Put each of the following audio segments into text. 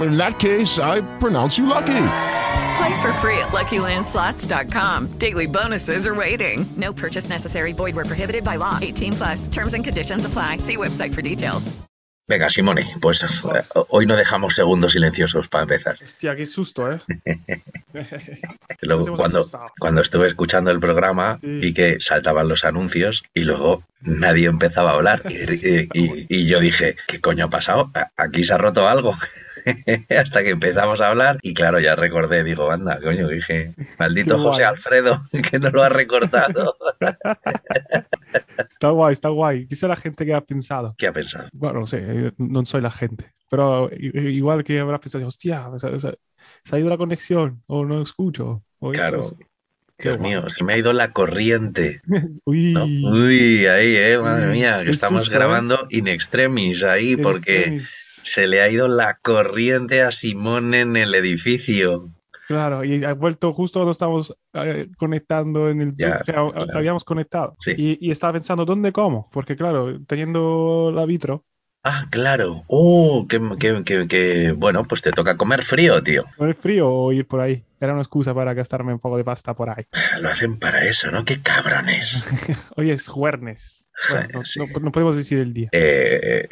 In that case, I pronounce you lucky. Play for free at LuckyLandSlots.com. Daily bonuses are waiting. No purchase necessary. Void where prohibited by law. 18 plus. Terms and conditions apply. See website for details. Venga, Simone, pues eh, hoy no dejamos segundos silenciosos para empezar. Hostia, qué susto, ¿eh? Luego, cuando, cuando estuve escuchando el programa, Sí. vi que saltaban los anuncios y luego nadie empezaba a hablar. Y, y- y- y yo dije, ¿qué coño ha pasado? Aquí se ha roto algo. Hasta que empezamos a hablar y claro, ya recordé, digo, anda, coño, dije, maldito Qué José guay. Alfredo, que no lo ha recortado. Está guay, está guay. Quizá la gente que ha pensado. ¿Qué ha pensado? Bueno, no sé, yo no soy la gente. Pero igual que habrá pensado, hostia, se, ha ido la conexión, o no escucho. O esto, Claro. Qué Dios mío, se me ha ido la corriente. Uy, ¿no? Uy, ahí, eh, madre mía, que estamos ¿eh? grabando in extremis ahí porque extremis. se le ha ido la corriente a Simón en el edificio. Claro, y ha vuelto justo cuando estamos eh, conectando en el Zoom, Ya, o sea, a- claro. habíamos conectado. Sí. Y, y estaba pensando, ¿dónde cómo? Porque claro, teniendo la vitro, Ah, claro. Oh, qué- qué- bueno, pues te toca comer frío, tío. ¿no es frío o ir por ahí? Era una excusa para gastarme un poco de pasta por ahí. Lo hacen para eso, ¿no? Qué cabrones. Hoy es jueves. Bueno, no, Sí. no- no podemos decir el día. Eh,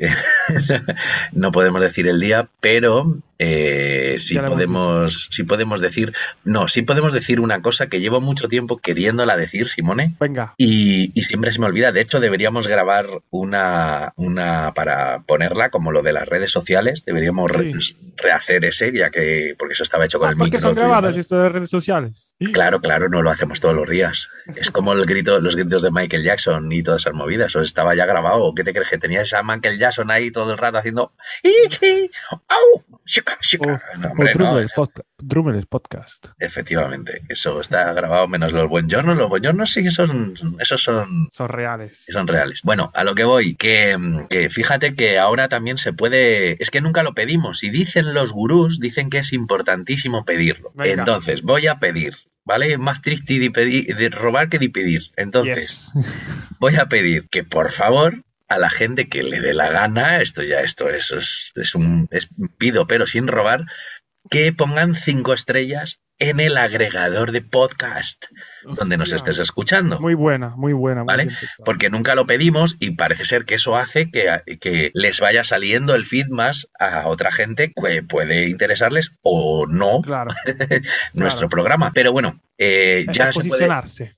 no podemos decir el día, pero eh, sí hemos podemos, sí podemos decir, no, sí podemos decir una cosa que llevo mucho tiempo queriéndola decir, Simone. Venga, Y, y siempre se me olvida. De hecho, deberíamos grabar una, una para ponerla como lo de las redes sociales. Deberíamos re- rehacer ese, ya que, porque eso estaba hecho con Ah, el ¿por qué micro. son grabadas ¿vale? estas redes sociales? Claro, claro, no lo hacemos todos los días. Es como el grito, los gritos de Michael Jackson y todas esas movidas. Eso estaba ya grabado. ¿Qué te crees? Que tenías a Michael Jackson ahí todo el rato haciendo. "Iki, au, shika, shika". No, O hombre, no, Drummers podca- Drummers Podcast. efectivamente. Eso está grabado menos los buongiornos. Los buongiornos sí que son, esos son Son reales. son reales. Bueno, a lo que voy, que, que fíjate que ahora también se puede, es que nunca lo pedimos, y dicen los gurús, dicen que es importantísimo pedirlo. Venga. Entonces, voy a pedir, ¿vale? Más triste de, pedir, de robar que de pedir. Entonces, Yes. voy a pedir que por favor a la gente que le dé la gana, esto ya, esto es, es, un pido pero sin robar, que pongan cinco estrellas en el agregador de podcast donde nos estés escuchando. Muy buena, muy buena. muy ¿Vale? Porque nunca lo pedimos y parece ser que eso hace que, que les vaya saliendo el feed más a otra gente que puede interesarles o no Claro. nuestro claro. programa. Pero bueno, eh, ya se puede.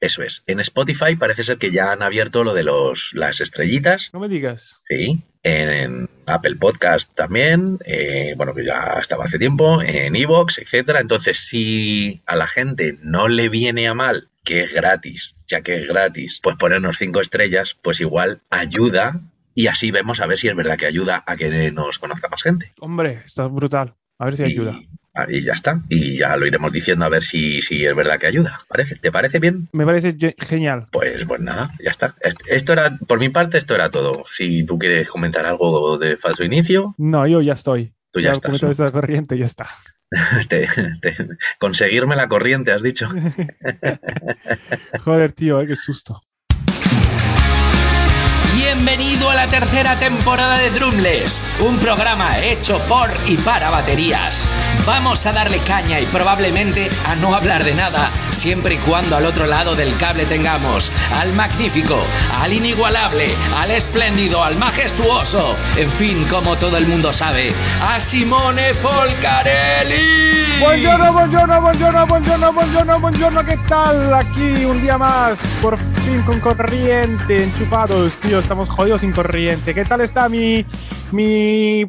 Eso es. En Spotify parece ser que ya han abierto lo de los, las estrellitas. No me digas. Sí. En Apple Podcast también, eh, bueno, que ya estaba hace tiempo, en Evox, etcétera. Entonces, si a la gente no le viene a mal que es gratis, ya que es gratis, pues ponernos cinco estrellas, pues igual ayuda y así vemos a ver si es verdad que ayuda a que nos conozca más gente. Hombre, está brutal. A ver si ayuda. Y, ah, y ya está. Y ya lo iremos diciendo a ver si, si es verdad que ayuda. ¿Parece? ¿Te parece bien? Me parece ge- genial. Pues, pues nada, ya está. Est- Esto era, por mi parte, esto era todo. Si tú quieres comentar algo de falso inicio, No, yo ya estoy. tú ya, estás. cometo ¿no? esta corriente, ya está. Te- te- conseguirme la corriente, has dicho. Joder, tío, eh, qué susto. Bienvenido a la tercera temporada de Drumless, un programa hecho por y para baterías. Vamos a darle caña y probablemente a no hablar de nada, siempre y cuando al otro lado del cable tengamos al magnífico, al inigualable, al espléndido, al majestuoso, en fin, como todo el mundo sabe, a Simone Folcarelli. Buongiorno, buongiorno, buongiorno, buongiorno, buongiorno, buongiorno, ¿qué tal? Aquí un día más, por fin con corriente, enchufados, tío, estamos jodidos sin corriente. ¿Qué tal está mi, mi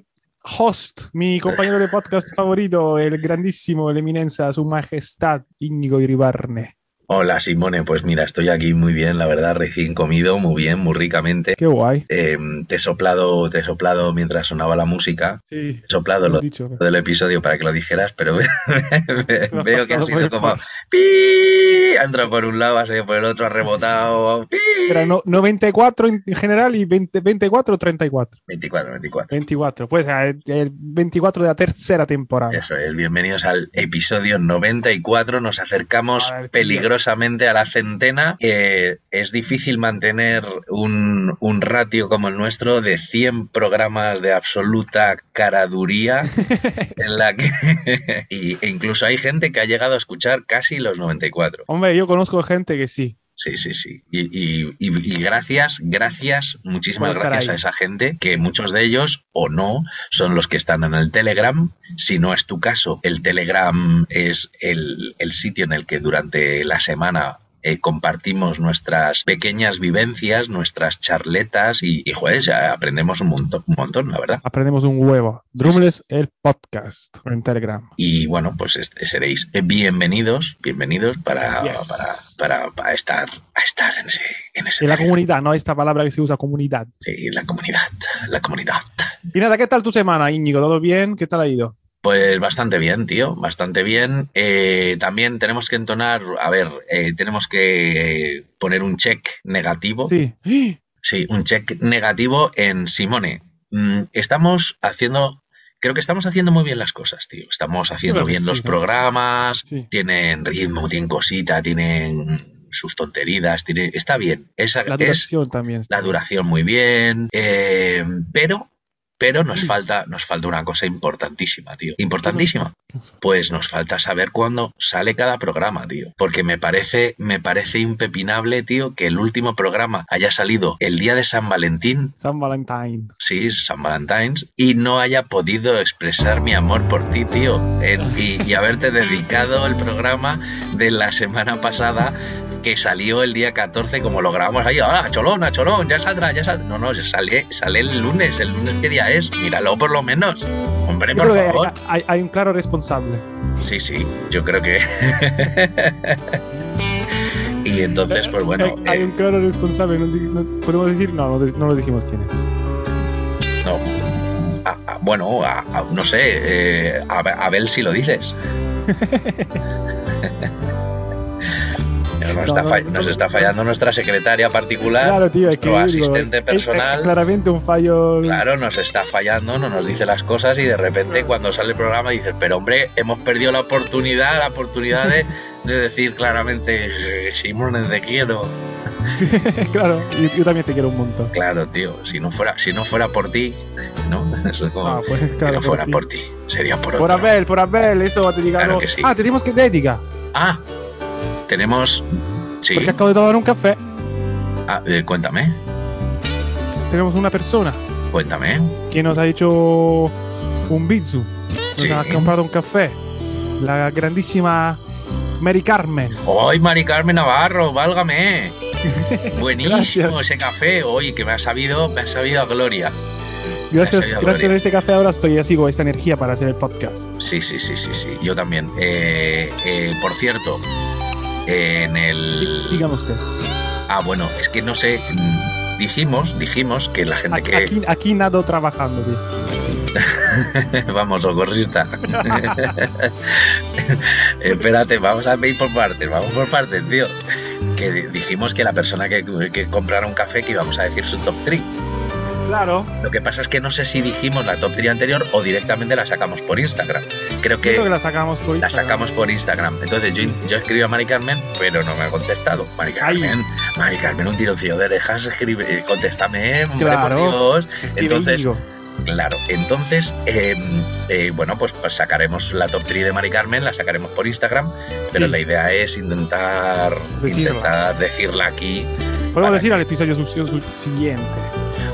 host, mi compañero de podcast favorito, el grandísimo, el eminencia, su majestad, Íñigo Iribarne? Hola Simone, pues mira, estoy aquí muy bien, la verdad, recién comido, muy bien, muy ricamente. Qué guay. Eh, te he soplado, te he soplado mientras sonaba la música. Sí. He soplado lo lo, dicho. del episodio para que lo dijeras, pero veo que ha sido como. ¡pi! Ha entrado por un lado, ha salido por el otro, ha rebotado. ¡pi! Era no- 94 en general y 20, 24 o 34. 24, 24. 24, pues el, el 24 de la tercera temporada. Eso es, bienvenidos al episodio 94. Nos acercamos tío. Peligrosamente a la centena. Eh, es difícil mantener un, un ratio como el nuestro de 100 programas de absoluta caraduría en la que y, e incluso hay gente que ha llegado a escuchar casi los 94. Hombre, yo conozco gente que sí. Sí, sí, sí. Y, y- y- y gracias, gracias, muchísimas gracias a esa gente, que muchos de ellos, o no, son los que están en el Telegram. Si no es tu caso, el Telegram es el, el sitio en el que durante la semana eh, compartimos nuestras pequeñas vivencias, nuestras charletas y, y joder, ya aprendemos un montón, un montón, la verdad. Aprendemos un huevo. Drumless, el podcast en Telegram. Y bueno, pues este, seréis bienvenidos, bienvenidos para, Yes. para, para, para estar, a estar en ese, en ese En la comunidad, ¿no? Esta palabra que se usa, comunidad. Sí, la comunidad, la comunidad. Y nada, ¿qué tal tu semana, Íñigo? ¿Todo bien? ¿Qué tal ha ido? Pues bastante bien, tío, bastante bien. Eh, también tenemos que entonar, a ver, eh, tenemos que poner un check negativo. Sí. Sí, un check negativo en Simone. Mm, estamos haciendo, creo que estamos haciendo muy bien las cosas, tío. Estamos haciendo bien sí, los programas, Sí. tienen ritmo, tienen cosita, tienen sus tonterías, tiene, está bien. Esa, La es, duración también. está la duración muy bien, eh, pero, pero nos falta, nos falta una cosa importantísima, tío. Importantísima. Pues nos falta saber cuándo sale cada programa, tío. Porque me parece, me parece impepinable, tío, que el último programa haya salido el día de San Valentín, San Valentín. sí, San Valentine's, y no haya podido expresar mi amor por ti, tío. Y, y haberte dedicado el programa de la semana pasada que salió el día 14, como lo grabamos ahí, ¡ah, cholón, a cholón! Ya saldrá, ya saldrá. No, no, sale, sale el lunes. ¿El lunes qué día es? Míralo por lo menos. Hombre, Yo por favor. hay, hay- hay un claro responsable. Sí, sí, yo creo que. y entonces, pues bueno, hay, hay eh, un claro responsable. no ¿Podemos decir? No, no, lo decimos quién es. no. A- a- bueno, a- no sé, eh, a, a Abel si lo dices. Nos, No, está no, nos no. está fallando nuestra secretaria particular, Claro, tío, es que nuestro digo, asistente es- personal. Es, claramente un fallo. Claro, nos está fallando, no nos dice las cosas y de repente cuando sale el programa dices, pero hombre, hemos perdido la oportunidad, la oportunidad de, de decir claramente, eh, Simón, te quiero. claro, yo, yo también te quiero un montón. Claro, tío, si no fuera, si no fuera por ti, ¿no? Eso es como, Ah, pues claro, no fuera ti. por ti, sería por Por otro. Abel, por Abel, esto te diga. Claro no. que sí. Ah, tenemos que dedicar. Ah, tenemos, sí, Porque acabo de tomar un café. Ah, eh, cuéntame, Tenemos una persona cuéntame. que nos ha hecho un bizu. Nos Sí. ha comprado un café. La grandísima Mary Carmen. ¡Hoy, Mari Carmen Navarro, válgame! Buenísimo Gracias. ese café, hoy que me ha sabido, me ha sabido a gloria. Gracias, Gracias, a este café ahora estoy así con esta energía para hacer el podcast. Sí, sí, sí, sí, sí, yo también. Eh, eh, por cierto, en el... Dígame usted. Ah, bueno, es que no sé, dijimos, dijimos que la gente Aquí, que... aquí, aquí nado trabajando, tío. Vamos, socorrista. Espérate, vamos a ir por partes, vamos por partes, tío. Que di- dijimos que la persona que, que comprara un café que íbamos a decir su top 3. Claro. Lo que pasa es que no sé si dijimos la top 3 anterior o directamente la sacamos por Instagram. Creo que, Creo que la sacamos por la Instagram. sacamos por Instagram. Entonces yo, yo escribí a Mari Carmen, pero no me ha contestado. Mari Ay. Carmen, Mari Carmen, un tironcillo de orejas, escribe, eh, contéstame, hombre, Claro. por Dios. Es que Entonces, Claro, entonces, eh, eh, bueno, pues, pues sacaremos la top 3 de Mari Carmen, la sacaremos por Instagram, pero Sí. la idea es intentar Decirla. intentar decirla aquí podemos decir al episodio siguiente.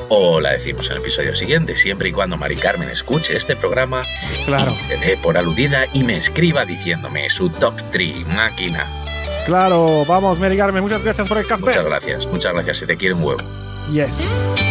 O la decimos en el episodio siguiente, siempre y cuando Mari Carmen escuche este programa Claro, y se dé por aludida y me escriba diciéndome su top 3 máquina. claro. Vamos, Mary Carmen, muchas gracias por el café. Muchas gracias, muchas gracias, si te quiere un huevo. Yes.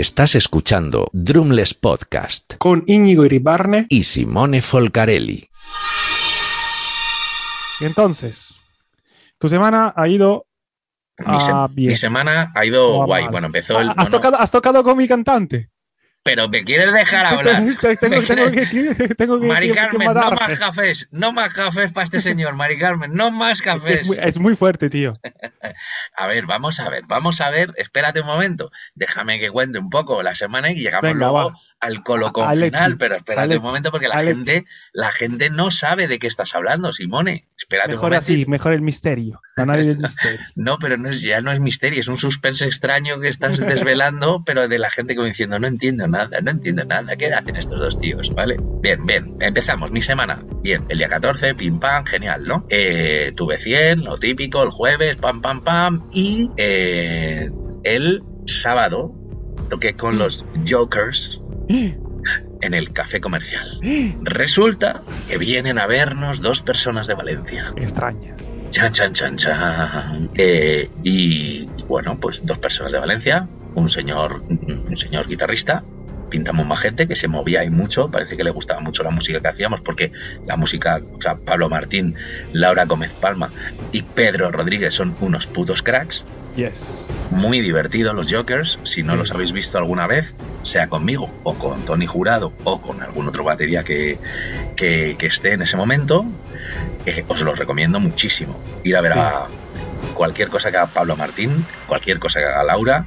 Estás escuchando Drumless Podcast Con Íñigo Iribarne. y Simone Folcarelli. Y entonces, tu semana ha ido. Mi, se- Ah, bien. mi semana ha ido guay. mal. Bueno, empezó el. ¿Has, bueno, tocado, has tocado con mi cantante. Pero me quieres dejar hablar. Tengo, que, tengo que, Mari que- que Carmen, no más cafés, no más cafés para este señor, Mari Carmen, no más cafés. Es muy, es muy fuerte, tío. A ver, vamos a ver, vamos a ver, espérate un momento, déjame que cuente un poco la semana y llegamos Venga, luego va. al colocón final, pero espérate un momento porque la gente, la gente no sabe de qué estás hablando, Simone. Espérate un Mejor momento. así, mejor el misterio. Nave del misterio. No, pero no es, ya no es misterio, es un suspense extraño que estás desvelando, pero de la gente como diciendo, no entiendo nada, no entiendo nada, ¿qué hacen estos dos tíos? ¿Vale? Bien, bien, empezamos, mi semana. Bien, el día 14, pim pam, genial, ¿no? Eh, tuve 100, lo típico, el jueves, pam pam pam, y eh, el sábado toqué con los Jokers en el café comercial. Resulta que vienen a vernos dos personas de Valencia. Extrañas. Chan, chan, chan, chan. Eh, y, y bueno, pues dos personas de Valencia, un señor, un señor guitarrista, pinta muy majete, que se movía ahí mucho, parece que le gustaba mucho la música que hacíamos, porque la música, o sea, Pablo Martín, Laura Gómez Palma y Pedro Rodríguez son unos putos cracks. Yes. Muy divertidos los Jokers, si no Sí. los habéis visto alguna vez, sea conmigo o con Tony Jurado o con algún otro batería que, que, que esté en ese momento, eh, os lo recomiendo muchísimo. Ir a ver a cualquier cosa que haga Pablo Martín, cualquier cosa que haga Laura,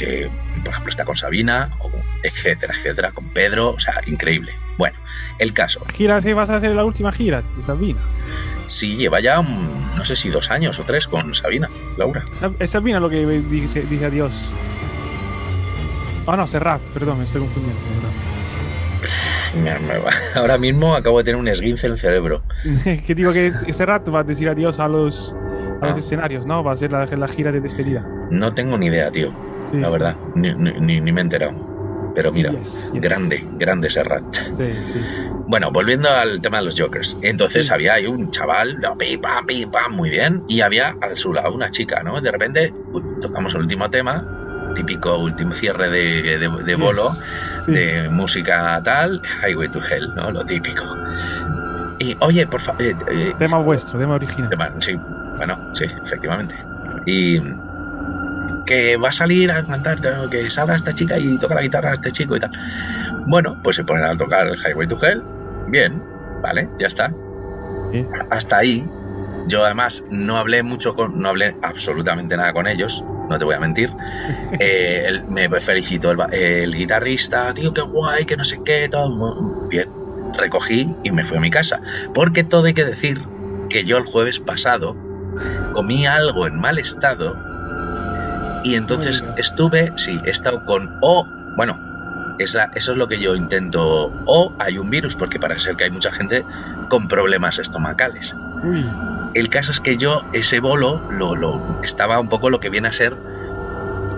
eh, por ejemplo está con Sabina, o etcétera, etcétera, con Pedro, o sea, increíble. Bueno, el caso, Gira, si vas a hacer la última gira de Sabina. sí lleva ya, un- no sé si dos años o tres con Sabina, Laura. Es Sabina lo que dice, dice adiós. Ah, no, Serrat, perdón, me estoy confundiendo. Ahora mismo acabo de tener un esguince en el cerebro. que digo que Serrat va a decir adiós a los, a los Ah. escenarios, ¿no? Va a ser la, la gira de despedida. No tengo ni idea, tío, Sí, la verdad, ni, ni- ni- me he enterado. Pero mira, Yes, yes. grande, grande Serrat. Sí, sí. Bueno, volviendo al tema de los Jokers. Entonces había ahí un chaval, no, pim, pam, pim, pam, muy bien. Y había a su lado una chica, ¿no? De repente tocamos el último tema, típico último cierre de, de, de bolo, Yes. De música tal, Highway to Hell, ¿no? Lo típico. Y, oye, por favor... Tema vuestro, tema original. Tema- Sí, bueno, sí, efectivamente. Y que va a salir a cantar, que salga esta chica y toca la guitarra a este chico y tal. Bueno, pues se ponen a tocar el Highway to Hell. Bien, vale, ya está. Sí. Hasta ahí. Yo además no hablé mucho con, no hablé absolutamente nada con ellos, no te voy a mentir. Eh, me felicitó el guitarrista, tío, qué guay, que no sé qué, todo. Bien, recogí y me fui a mi casa. Porque todo hay que decir que yo el jueves pasado comí algo en mal estado y entonces estuve, sí, he estado con o, bueno, es la- eso es lo que yo intento, o hay un virus, porque parece ser que hay mucha gente con problemas estomacales. Uy, El caso es que yo ese bolo lo, lo- estaba un poco lo que viene a ser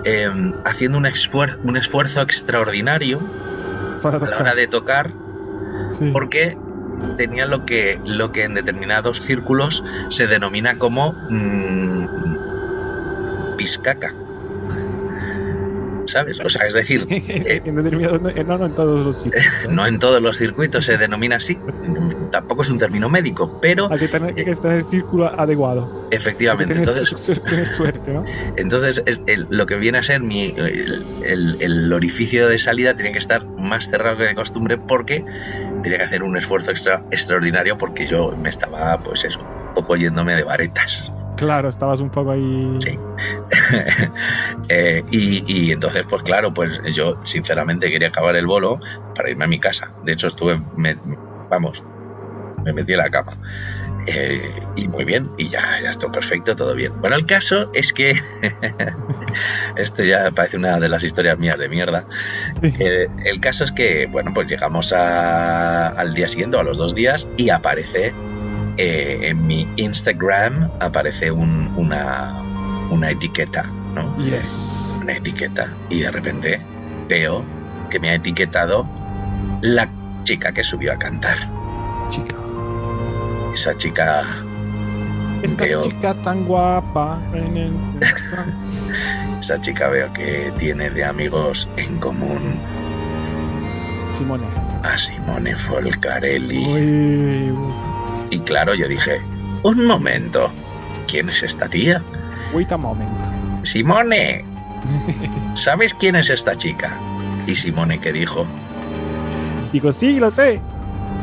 eh, haciendo un, esfuer- un esfuerzo extraordinario Para a la hora de tocar Sí. porque tenía lo que, lo que en determinados círculos se denomina como mm, piscaca. ¿Sabes? O sea, es decir, eh, no, en todos los sitios. no en todos los circuitos se denomina así, tampoco es un término médico, pero Hay que tener, hay que tener el círculo adecuado. Hay que efectivamente, tener, entonces, su- tener suerte, ¿no? entonces es el- lo que viene a ser mi, el, el- el orificio de salida tiene que estar más cerrado que de costumbre porque tenía que hacer un esfuerzo extra, extraordinario porque yo me estaba, pues eso, un poco yéndome de varetas. Claro, estabas un poco ahí. Sí. Eh, y, y entonces, pues claro, pues yo sinceramente quería acabar el bolo para irme a mi casa. De hecho, estuve, me- vamos, me metí en la cama. Eh, y muy bien, y ya, ya está perfecto, todo bien. Bueno, el caso es que esto ya parece una de las historias mías de mierda. Sí. Eh, el caso es que, bueno, pues llegamos a- al día siguiente, a los dos días, y aparece eh, en mi Instagram, aparece un- una, una etiqueta, ¿no? Yes. Una etiqueta. Y de repente veo que me ha etiquetado la chica que subió a cantar. Chica. Esa chica Esta Veo. chica tan guapa. en el- Esa chica veo que tiene de amigos en común Simone. a Simone Folcarelli. Uy, Y claro, yo dije, un momento, ¿quién es esta tía? wait a moment. Simone, ¿sabes quién es esta chica? Y Simone que dijo, Digo, sí, lo sé.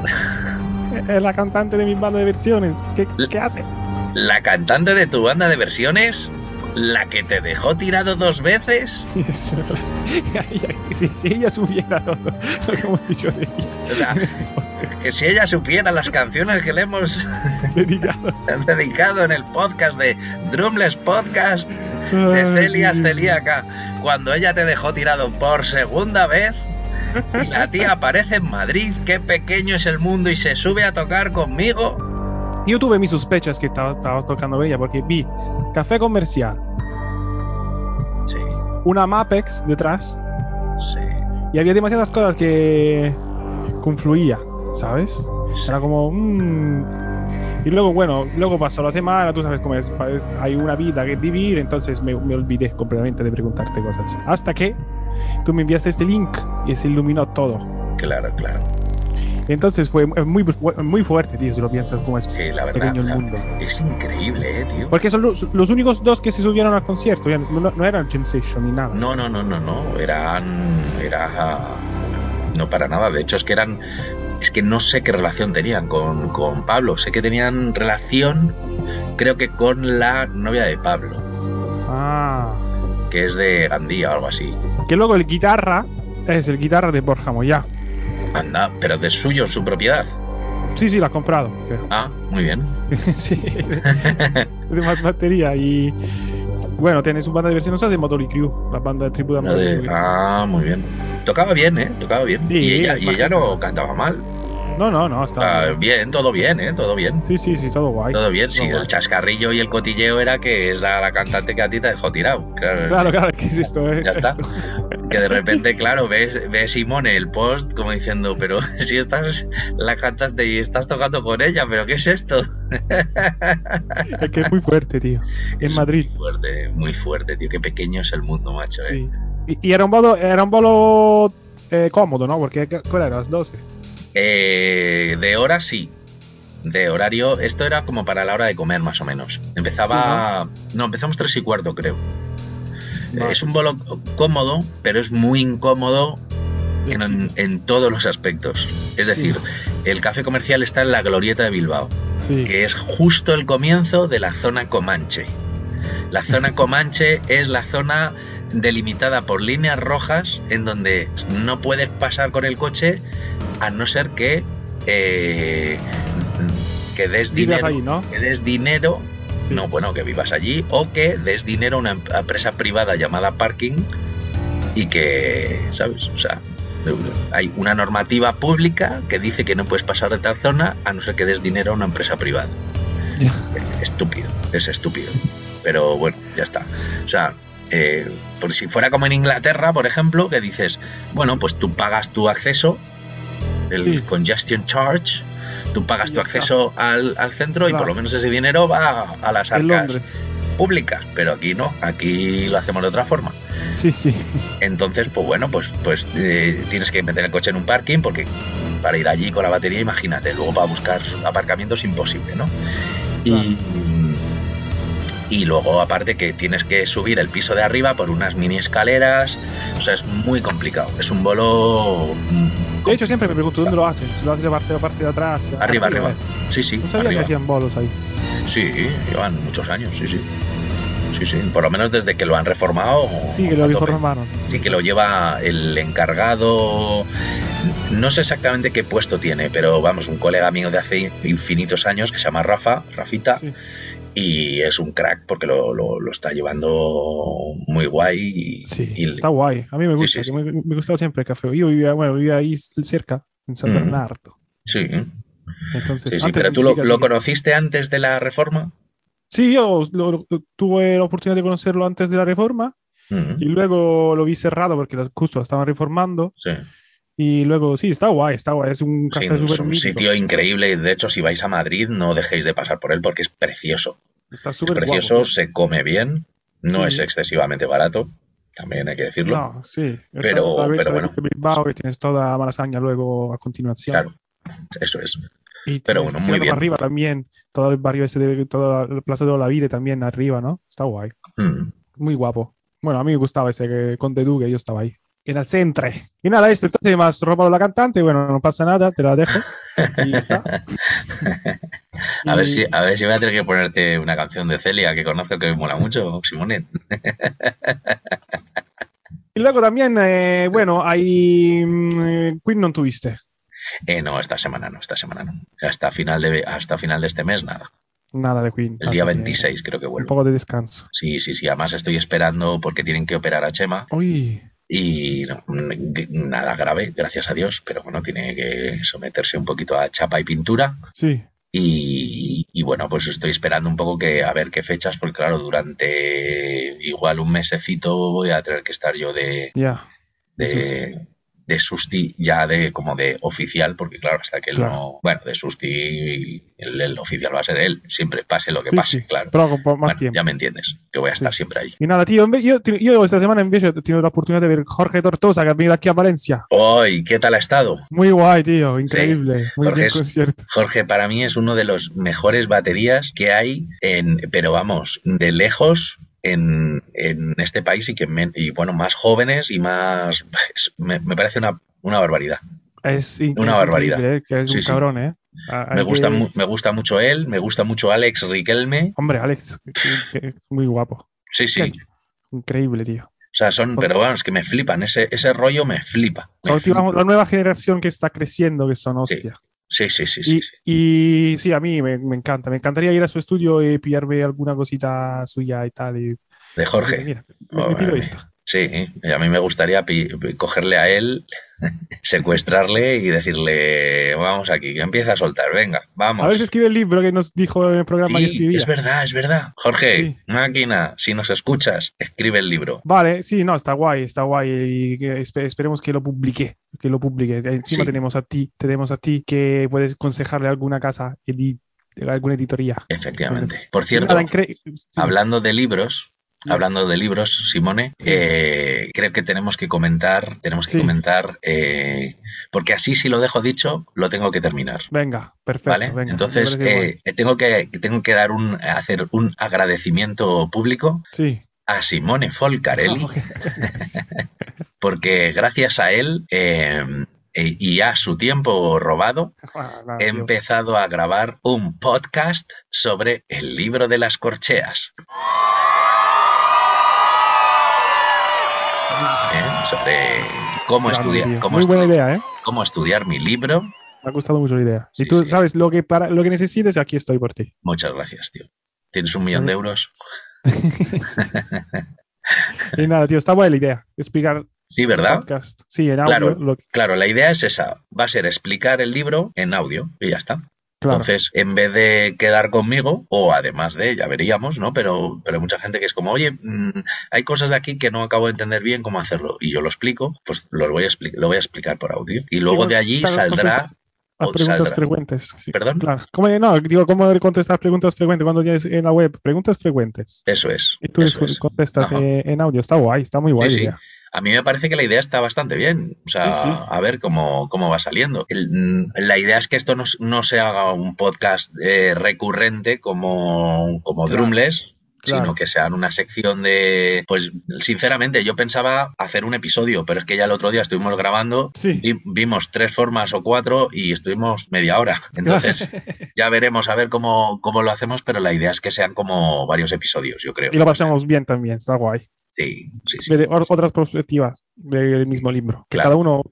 Es la cantante de mi banda de versiones. ¿Qué, qué hace? la cantante de tu banda de versiones, la que te dejó tirado dos veces. si, si ella supiera todo lo que hemos dicho de ella O sea, en este podcast que si ella supiera las canciones que le hemos dedicado. dedicado en el podcast de Drumless Podcast de Ay, Celia sí. Celíaca, cuando ella te dejó tirado por segunda vez. Y la tía aparece en Madrid, qué pequeño es el mundo y se sube a tocar conmigo. Yo tuve mis sospechas que estaba, estaba tocando ella porque vi café comercial, Sí, una Mapex detrás sí. y había demasiadas cosas que confluía, ¿sabes? sí. Era como... mm. Y luego, bueno, luego pasó la semana, tú sabes cómo es, es- hay una vida que vivir, entonces me, me olvidé completamente de preguntarte cosas. Hasta que tú me enviaste este link y se iluminó todo. Claro, claro. Entonces fue muy, fu- muy fuerte, tío, si lo piensas como es Sí, la verdad. pequeño el la- mundo. es increíble, eh, tío. Porque son los, los únicos dos que se subieron al concierto, no, no eran Jam Session ni nada. No, no, no, no, no. Eran. Era. No para nada. De hecho, es que eran. Es que no sé qué relación tenían con, con Pablo. Sé que tenían relación, creo que con la novia de Pablo, Ah. que es de Gandía o algo así. Que luego el guitarra es el guitarra de Borja Moya. Anda, pero de suyo, su propiedad. Sí, sí, la has comprado. creo. Ah, muy bien. sí, de más batería y bueno, tiene su banda de versiones de Motley Crue, la banda de tribu de Motley ah, muy bien. Tocaba bien, ¿eh? Tocaba bien. Sí, y ella, y ella no cantaba mal. No, no, no, está Ah, bien, todo bien, ¿eh? Todo bien. Sí, sí, sí, todo guay. Todo bien, sí, Todo guay. el chascarrillo y el cotilleo era que es la, la cantante que a ti te dejó tirado. Claro, Claro, claro, ¿qué es esto? Es Ya está. esto. Que de repente, claro, ves, ves Simone el post como diciendo, pero si estás la cantante y estás tocando con ella, pero ¿qué es esto? Es que es muy fuerte, tío. En Es Madrid. Muy fuerte, muy fuerte, tío. Qué pequeño es el mundo, macho. ¿eh? Y, y era un bolo, era un bolo eh, cómodo, ¿no? Porque ¿cuál era? Las 12. Eh, de hora sí. De horario, esto era como para la hora de comer, más o menos. Empezaba. no? empezamos tres y cuarto, creo. Vale. Es un bolo cómodo, pero es muy incómodo en, en todos los aspectos. Es Sí. decir, el café comercial está en la glorieta de Bilbao, Sí. que es justo el comienzo de la zona Comanche. La zona Comanche es la zona delimitada por líneas rojas en donde no puedes pasar con el coche a no ser que eh, que des Vives dinero, ahí, ¿no? que des dinero. No, bueno, que vivas allí o que des dinero a una em- empresa privada llamada Parking y que, ¿sabes? O sea, hay una normativa pública que dice que no puedes pasar de tal zona a no ser que des dinero a una empresa privada. Estúpido, es estúpido. Pero bueno, ya está. O sea, eh, por si fuera como en Inglaterra, por ejemplo, que dices, bueno, pues tú pagas tu acceso, el Sí. congestion charge, tú pagas tu acceso al, al centro y por lo menos ese dinero va a las arcas públicas, pero aquí no, aquí lo hacemos de otra forma. Sí, sí. Entonces, pues bueno, pues, pues eh, tienes que meter el coche en un parking porque para ir allí con la batería, imagínate, luego para buscar aparcamiento es imposible, ¿no? Y, y luego aparte que tienes que subir el piso de arriba por unas mini escaleras, o sea, es muy complicado, es un bolo... De hecho, siempre me pregunto dónde lo hacen. Si lo hacen de parte, de parte de atrás. Arriba, arriba. Sí, sí, No sabía arriba. que hacían bolos ahí. Sí, llevan muchos años, sí, sí. Sí, sí, por lo menos desde que lo han reformado. Sí, que lo reformaron. Sí, que lo lleva el encargado. No sé exactamente qué puesto tiene, pero vamos, un colega mío de hace infinitos años que se llama Rafa, Rafita, Sí. y es un crack porque lo, lo- lo está llevando muy guay. Y, Sí, y- está guay. A mí me gusta. sí, Me, me gustaba siempre el café. Yo vivía, bueno, vivía ahí cerca, en San Mm. Bernardo. sí, Entonces, sí, sí, pero tú lo, lo conociste antes de la reforma. Sí, yo lo- tuve la oportunidad de conocerlo antes de la reforma Mm, y luego lo vi cerrado porque justo lo estaban reformando. sí. Y luego, sí, está guay, está guay. Es un Sí, café es un mítico. sitio increíble. De hecho, si vais a Madrid, no dejéis de pasar por él porque es precioso. Está Es súper precioso, guapo. se come bien, no Sí. es excesivamente barato, también hay que decirlo. No, sí. Pero- pero bueno. Bilbao y tienes toda Malasaña luego a continuación. Claro, eso es. Y Pero bueno, muy bien. arriba también, todo el barrio ese de toda la Plaza de la Vida también arriba, ¿no? Está guay. Mm. Muy guapo. Bueno, a mí me gustaba ese que Conde Duque, yo estaba ahí. En el centro. Y nada, esto, entonces has robado la cantante, bueno, no pasa nada, te la dejo. Y ya está. A, ver si, a ver si voy a tener que ponerte una canción de Celia que conozco que me mola mucho, Simone. Y luego también, eh, bueno, hay. mm, Queen no tuviste. Eh, no, esta semana no, esta semana no. Hasta final de, hasta final de este mes, nada. Nada de Queen. El día Así que 26 creo que Un vuelvo. poco de descanso. Sí, sí, sí. Además estoy esperando porque tienen que operar a Chema Uy, y no, nada grave, gracias a Dios, pero bueno, tiene que someterse un poquito a chapa y pintura. sí. Y, y bueno, pues estoy esperando un poco que a ver qué fechas, porque claro, durante igual un mesecito voy a tener que estar yo de, Ya. de, de susti ya de como de oficial, porque claro, hasta que él Claro. no, bueno, de susti el, el oficial va a ser él, siempre pase lo que Sí, pase, sí. claro. Pero con más Bueno, tiempo. ya me entiendes, que voy a estar Sí. siempre ahí. Y nada, tío, yo, yo esta semana en he tenido la oportunidad de ver Jorge Tortosa, que ha venido aquí a Valencia. ¡Hoy! ¿Qué tal ha estado? Muy guay, tío, increíble. Muy Jorge bien es- concierto. Jorge para mí es uno de los mejores baterías que hay en, pero vamos, de lejos en, en este país y que me- y bueno, más jóvenes y más es- me, me parece una, una barbaridad. Es, Una es barbaridad. ¿eh? que es Sí, un sí. cabrón, ¿eh? Ah, Me hay gusta, que- me gusta mucho él, me gusta mucho Alex Riquelme. Hombre, Alex, que- que- muy guapo. Sí, sí. ¿Qué es? Increíble, tío. O sea, son, pero vamos, que me flipan. Ese, ese rollo me flipa. me flipa. la nueva generación que está creciendo, que son hostia. Sí, sí, sí, sí. Y, sí. y sí, a mí me, me encanta. Me encantaría ir a su estudio y pillarme alguna cosita suya y tal. Y, De Jorge. Mira, me, Oh, me pido esto. Sí, a mí me gustaría cogerle a él, secuestrarle y decirle, vamos aquí, que empieza a soltar, venga, vamos. A ver si escribe el libro que nos dijo en el programa que escribía. es verdad, es verdad. Jorge, Sí. máquina, si nos escuchas, escribe el libro. Vale, sí, no, está guay, está guay y esperemos que lo publique, que lo publique. Encima Sí. tenemos a ti, tenemos a ti que puedes aconsejarle a alguna casa, edi- alguna editoría. Efectivamente. Por cierto, hablando de libros. Hablando de libros, Simone, eh, creo que tenemos que comentar, tenemos que Sí. comentar, eh, porque así si lo dejo dicho, lo tengo que terminar. Venga, perfecto, ¿Vale? venga, me Entonces, eh, tengo que, tengo que dar un, hacer un agradecimiento público Sí. a Simone Folcarelli, porque gracias a él y a su tiempo robado, Ah, nada, he tío. empezado a grabar un podcast sobre el libro de las corcheas. Sobre cómo, estudiar, cómo, Muy buena estu- idea, ¿eh? cómo estudiar mi libro. Me ha gustado mucho la idea. Sí, y tú sí. sabes lo que para lo que necesites, aquí estoy por ti. Muchas gracias, tío. ¿Tienes un millón de euros? Y nada, tío, está buena la idea. Explicar Sí, ¿verdad? podcast. Sí, en audio. Claro. que- Claro, la idea es esa. Va a ser explicar el libro en audio y ya está. Claro. Entonces, en vez de quedar conmigo, o además de, ya veríamos, ¿no? Pero, pero hay mucha gente que es como, oye, mm, hay cosas de aquí que no acabo de entender bien cómo hacerlo. Y yo lo explico, pues lo voy a, expli- lo voy a explicar por audio. Y luego de allí saldrá. Las preguntas saldrá- frecuentes. sí, ¿Perdón? Claro. ¿Cómo, no, digo, ¿cómo contestar preguntas frecuentes cuando tienes en la web? Preguntas frecuentes. Eso es. Y tú eso es. contestas Ajá. en audio. Está guay, está muy guay. Sí, sí. A mí me parece que la idea está bastante bien. O sea, Sí, sí. a ver cómo, cómo va saliendo. El- mm, la idea es que esto no, no se haga un podcast eh, recurrente como, como Claro. Drumless, Claro. sino que sean una sección de... Pues, sinceramente, yo pensaba hacer un episodio, pero es que ya el otro día estuvimos grabando Sí. y vimos tres formas o cuatro y estuvimos media hora. Entonces, ya veremos a ver cómo, cómo lo hacemos, pero la idea es que sean como varios episodios, yo creo. Y lo pasamos bien también, está guay. Sí, sí, sí. Otras perspectivas del mismo libro. Que Claro. cada uno,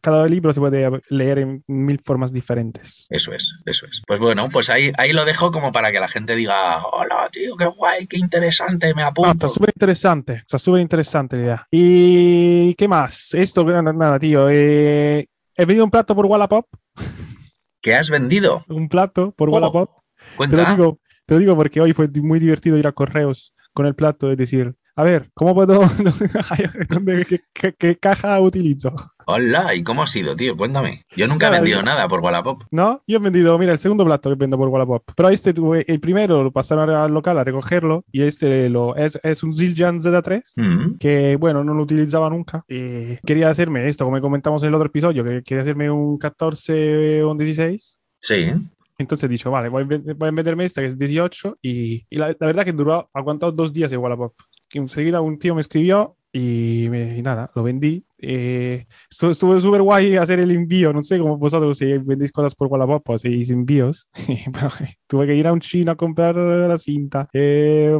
cada libro se puede leer en mil formas diferentes. Eso es, eso es. Pues bueno, pues ahí, ahí lo dejo como para que la gente diga, hola, tío, qué guay, qué interesante, me No, apunto. está súper interesante, está súper interesante la idea. ¿Y qué más? Esto, nada, tío. eh, he pedido un plato por Wallapop, ¿Qué has vendido? un plato por Oh, Wallapop. Te lo digo, te lo digo porque hoy fue muy divertido ir a correos con el plato y decir, a ver, ¿cómo puedo, dónde- qué, qué- qué caja utilizo? Hola, ¿y cómo ha sido, tío? Cuéntame. Yo nunca he Nada, vendido yo- nada por Wallapop. ¿No? Yo he vendido, mira, el segundo plato que vendo por Wallapop. Pero este tuve, el primero lo pasaron al local a recogerlo y este lo, es, es un Zildjian Z3 Mm, que, bueno, no lo utilizaba nunca. Y quería hacerme esto, como comentamos en el otro episodio, que quería hacerme un 14 o un 16. Sí. Entonces he dicho, vale, voy a, voy a venderme esta que es 18 y, y la, la verdad que duró, aguantado dos días en Wallapop. Que enseguida un tío me escribió y, me- y nada, lo vendí. Eh, estuvo estuvo súper guay hacer el envío, no sé cómo vosotros si vendéis cosas por Wallapop si hacéis envíos. Pero, tuve que ir a un chino a comprar la cinta. Eh,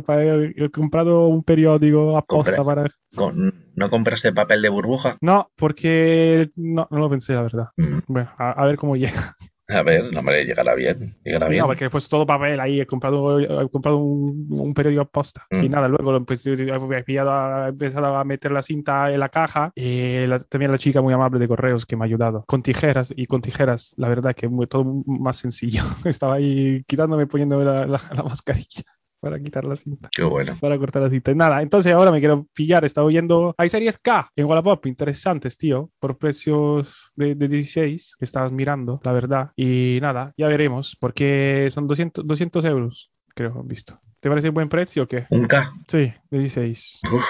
he comprado un periódico aposta Compra- para... Con- ¿No compraste papel de burbuja? No, porque no, no lo pensé, la verdad. Mm, Bueno, a, a ver cómo llega. A ver, no, hombre, llegará bien. Llegará bien. No, porque he puesto todo papel ahí, he comprado, he comprado un, un periódico aposta. Mm. Y nada, luego empecé- he, pillado a- he empezado a meter la cinta en la caja. Y la- también la chica muy amable de correos que me ha ayudado. Con tijeras, y con tijeras, la verdad que muy- todo más sencillo. Estaba ahí quitándome, poniéndome la, la- la mascarilla para quitar la cinta. Qué bueno. Para cortar la cinta. Nada, entonces ahora me quiero pillar. Estaba oyendo. Hay series K en Wallapop interesantes, tío. Por precios de, de 16 que estabas mirando, la verdad. Y nada, ya veremos. Porque son 200, 200 euros, creo, visto. ¿Te parece buen precio o qué? Un K. Sí, de 16. Uf,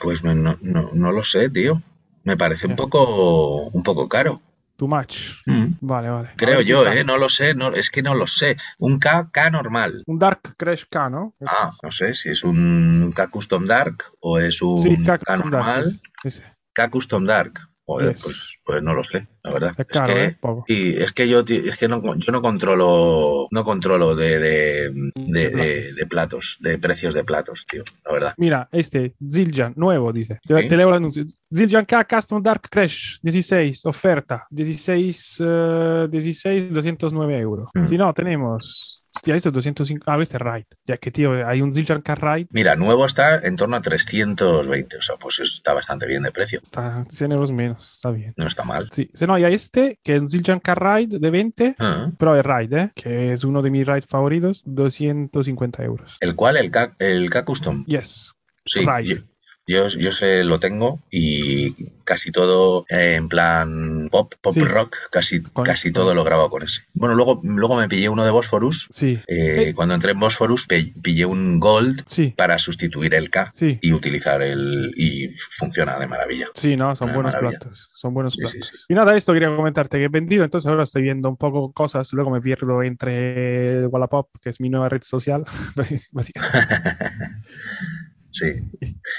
pues no, no, no lo sé, tío. Me parece un poco, un poco caro. Too much. Mm. Vale, vale. Creo ver yo. ¿eh? No lo sé, no, es que no lo sé. Un K, K normal. Un Dark Crash K, ¿no? Ah, no sé si es un K Custom Dark o es un sí, K K Dark, normal. ese. K Custom Dark. Joder, Yes. pues, pues no lo sé, la verdad. Es caro, que, ¿eh? Sí, es que yo, es que no, yo no controlo, no controlo de, de, de, de- de platos, de precios de platos, tío, la verdad. Mira, este, Zildjian, nuevo, dice. Te, Sí. te leo el anuncio. Zildjian K Custom Dark Crash, 16, oferta. 16, eh, 16, 209 euros. Mm. Si no, tenemos... Hostia, esto es 205... Ah, este es Ride. Ya que, tío, hay un Zildjian K Ride. Mira, nuevo está en torno a 320, o sea, pues está bastante bien de precio. Está 100 euros menos, está bien. No está mal. Sí, no, hay este, que es un Zildjian K Ride de 20, Ah, pero es Ride, ¿eh? Que es uno de mis rides favoritos, 250 euros. El cual, el K, el K Custom. Yes. Sí, Right. Yo, yo, sé, lo tengo y casi todo eh, en plan pop, pop Sí. rock, casi, Con- casi todo lo grabado con ese. Bueno, luego, luego me pillé uno de Bosphorus. Sí. eh. Cuando entré en Bosphorus pillé un Gold para sustituir el K y utilizar el... y funciona de maravilla. Sí, no, son buenos maravilla. platos. Son buenos platos. Y nada, esto quería comentarte que he vendido, entonces ahora estoy viendo un poco cosas, luego me pierdo entre Wallapop, que es mi nueva red social, Sí.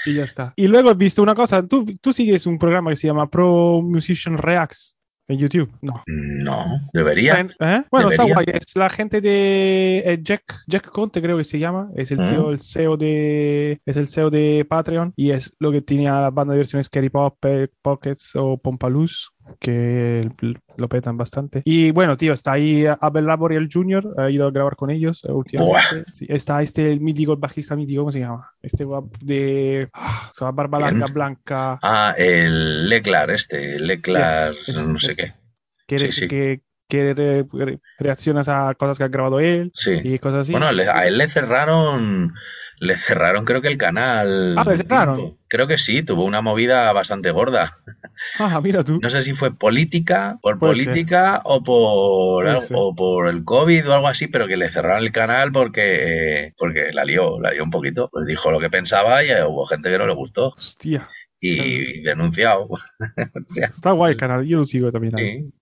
y ya está. Y luego he visto una cosa, tú, tú sigues un programa que se llama Pro Musician Reacts en YouTube, no. No, debería. ¿Eh? Bueno, está guay. Es la gente de eh, Jack, Jack Conte, creo que se llama. Es el Mm. tío, el CEO de. Es el CEO de Patreon. Y es lo que tenía la banda de versiones Scary Pop, eh, Pockets o Pompaloose. Que lo petan bastante. Y bueno, tío, está ahí Abel Laboriel Jr. Ha ido a grabar con ellos eh, últimamente. Sí, está este el mítico, el bajista mítico, ¿cómo se llama? Este de. Ah, barba larga, blanca. Ah, el Leclar este, Leclar, Yes, no sé qué. Que, Sí, eres- sí. que, que re- re- reaccionas a cosas que ha grabado él Sí. y cosas así. Bueno, le- a él le cerraron, le cerraron creo que el canal. Ah, ¿le cerraron? Creo que sí, tuvo una movida bastante gorda. Ah, mira tú. No sé si fue política, por Puede ser. política o por algo- o por el COVID o algo así, pero que le cerraron el canal porque porque la lió, la lió un poquito. Pues dijo lo que pensaba y hubo gente que no le gustó Hostia, y denunciado. está guay el canal, yo lo sigo también. Sí.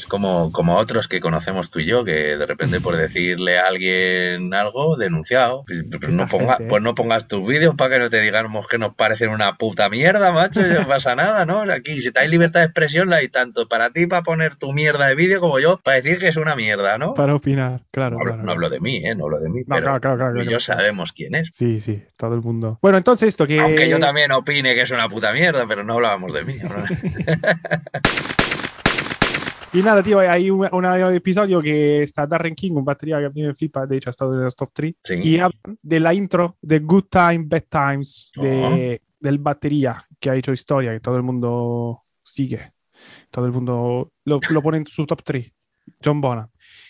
Es como, como otros que conocemos tú y yo, que de repente por decirle a alguien algo, denunciado. Pues, pues no, ponga- gente, ¿eh? pues no pongas tus vídeos para que no te digamos que nos parecen una puta mierda, macho, y no pasa nada, ¿no? Aquí, si te hay libertad de expresión, la hay tanto para ti para poner tu mierda de vídeo como yo para decir que es una mierda, ¿no? Para opinar, claro. No hablo, claro. no hablo de mí, ¿eh? No hablo de mí, No, pero claro, claro, y yo sabemos quién es. Sí, sí, todo el mundo. Bueno, entonces esto que... Aunque yo también opine que es una puta mierda, pero no hablábamos de mí. Y nada, tío, hay un, un episodio que está Darren King, un batería que a mí me flipa, de hecho ha estado en los top 3, Sí. y hablan de la intro de Good Time, Bad Times, de, Oh. del batería que ha hecho historia, que todo el mundo sigue, todo el mundo lo, lo pone en su top 3, John Bonham.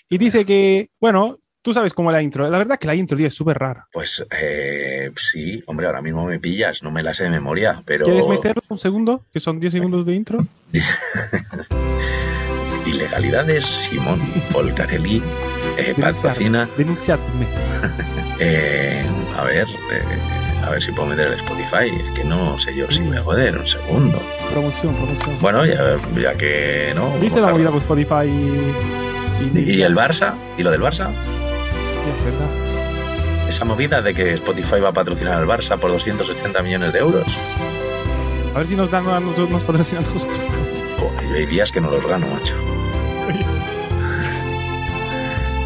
Y dice que, bueno, tú sabes cómo es la intro, la verdad que la intro, tío, es súper rara. Pues eh, sí, hombre, ahora mismo me pillas, no me la sé de memoria, pero... ¿Quieres meterlo un segundo? Que son 10 segundos de intro. Ilegalidades, Simón Polcarelli eh, patrocina. Denunciadme. eh, a ver, eh, a ver si puedo meter el Spotify. Es que no sé yo si me joder, un segundo. Promoción, promoción. Bueno, ya, ya que no. ¿Viste la movida con Spotify? Y, ¿Y, y el Barça? ¿Y lo del Barça? Hostia, es verdad. Esa movida de que Spotify va a patrocinar al Barça por 280 millones de euros. A ver si nos dan a nosotros, nos patrocinan nosotros. Joder, hay días que no los gano, macho.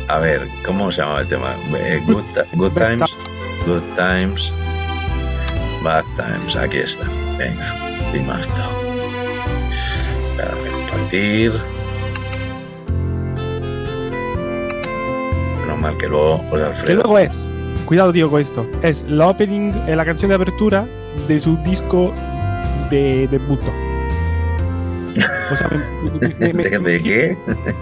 A ver, ¿cómo se llama el tema? Eh, good, Times. Good Times. Bad Times. Aquí está. Venga, y más. Dame compartir. Menos mal que luego Que Alfredo. luego es, cuidado tío con esto, es la opening, eh, la canción de apertura de su disco de debuto. O sea, me- me- me- ¿De, de qué?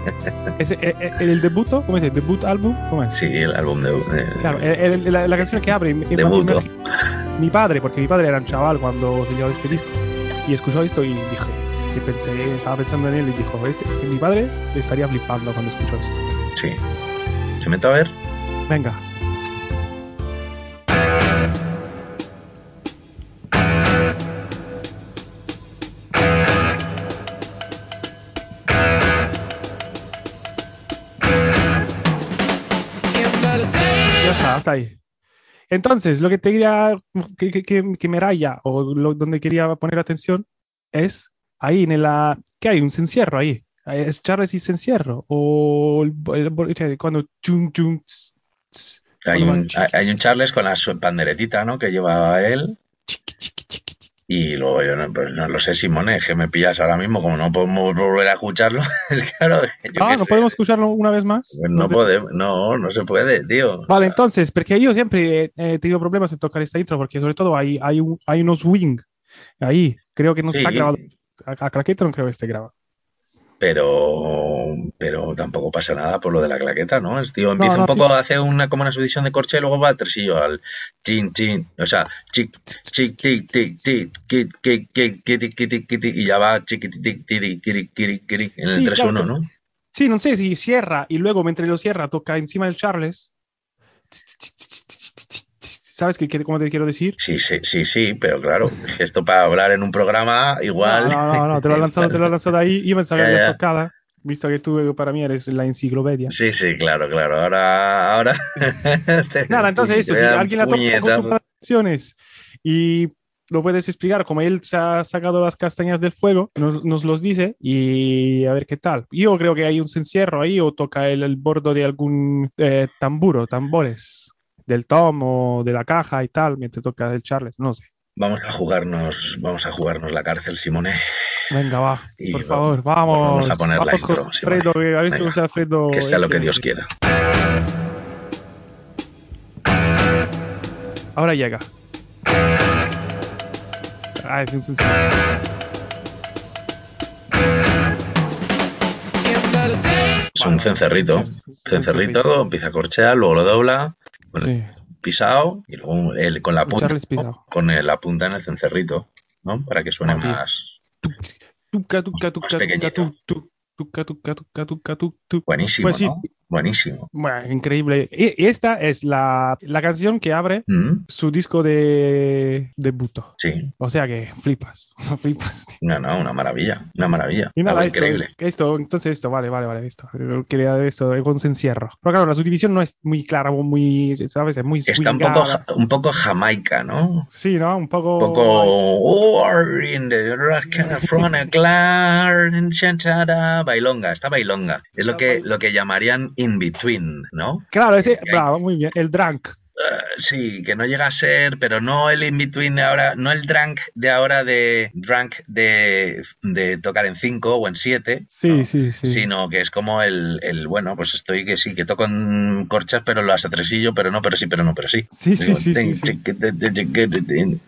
es, eh, eh, el debuto, ¿cómo es? ¿El debut álbum? ¿Cómo es? Sí, el álbum de. eh, Claro, el- el- la, la canción que abre. Debuto. mi padre, porque mi padre era un chaval cuando salió este disco. Y escuchó esto y dije, que pensé, estaba pensando en él y dijo, este, mi padre estaría flipando cuando escuchó esto. Sí. ¿Se meto a ver? Venga. Ya está, hasta ahí. Entonces, lo que te quería que, que, que- me raya o lo- donde quería poner atención es ahí en la que hay un encierro ahí. Es Charles y se encierro o el, cuando chum, chum, tss, tss, Hay cuando un, hay un Charles con la panderetita, ¿no? Que lleva él. chiqui, chiqui, chiqui. Y luego yo no, pues no lo sé, Simone, es que me pillas ahora mismo, como no podemos volver a escucharlo. Es claro, Ah, ¿no sé. podemos escucharlo una vez más? Pues no podemos, no, no se puede, tío. O Vale, sea, entonces, porque yo siempre he, tenido problemas en tocar esta intro, porque sobre todo hay, hay, un- hay unos wing ahí. Creo que no sí, está grabado. A, a claqueta no creo que esté grabado. Pero, pero tampoco pasa nada por lo de la claqueta, ¿no? El tío empieza no, un poco, sí. hace una como una subdivisión de corche y luego va al tresillo, al chin, chin, o sea, chic, chic, tic, tic, tic, y ya va en el Sí, 3-1, claro. ¿no? Sí, no sé si cierra y luego mientras lo cierra toca encima del Charles. ¿Sabes qué, cómo te quiero decir? Sí, sí, sí, sí, pero claro, esto para hablar en un programa igual. No, no, no, no, te lo he lanzado, te lo he lanzado ahí. Yo pensaba que habías ya. tocada, visto que tú para mí eres la enciclopedia. Sí, sí, claro, claro. Ahora, ahora. Nada, entonces eso, si alguien la toca con sus canciones y lo puedes explicar como él se ha sacado las castañas del fuego, nos, nos los dice y a ver qué tal. Yo creo que hay un encierro ahí o toca el, el bordo de algún eh, tamburo, tambores, del tom o de la caja y tal, mientras toca el Charles, no sé. Vamos a jugarnos, vamos a jugarnos la cárcel, Simone. Venga, va, Y por va- favor, pues vamos. vamos a poner la vamos, intro, Alfredo, vale. que sea lo que. Dios quiera. Ahora llega. Ah, es un sencillo. es un cencerrito. Cencerrito, empieza a corchear, luego lo dobla, bueno, Sí. pisado, y luego el, con la Un punta, con el- la punta en el cencerrito, ¿no? Para que suene Ah, más Tuca, tuca, tuca, pequeñito. buenísimo, Pues sí. ¿no? Buenísimo. Bueno, increíble. Y esta es la, la canción que abre Mm, su disco de debut. Sí, O sea que flipas, flipas. tío. no, no, una maravilla, una maravilla. Y nada, Algo esto, increíble. es- esto, entonces esto, vale, vale, vale, esto. Quería esto, con encierro. Pero claro, la subdivisión no es muy clara, muy, ¿sabes? Es muy Está un poco, un poco jamaica, ¿no? Sí, ¿no? Un poco... Un poco in the chantada", bailonga, está bailonga. Es lo que, lo que llamarían in between, ¿no? Claro, ese, hay- bravo, muy bien. El drunk. Eh, sí, que no llega a ser, pero no el in between de ahora, no el drunk de ahora de drunk de, de tocar en 5 o en 7. Sí, sí, sí. Sino que es como el, el, bueno, pues estoy que sí, que toco en corchas, pero las atresillo, pero no, pero sí, pero no, pero sí. Sí, sí, Digo, sí,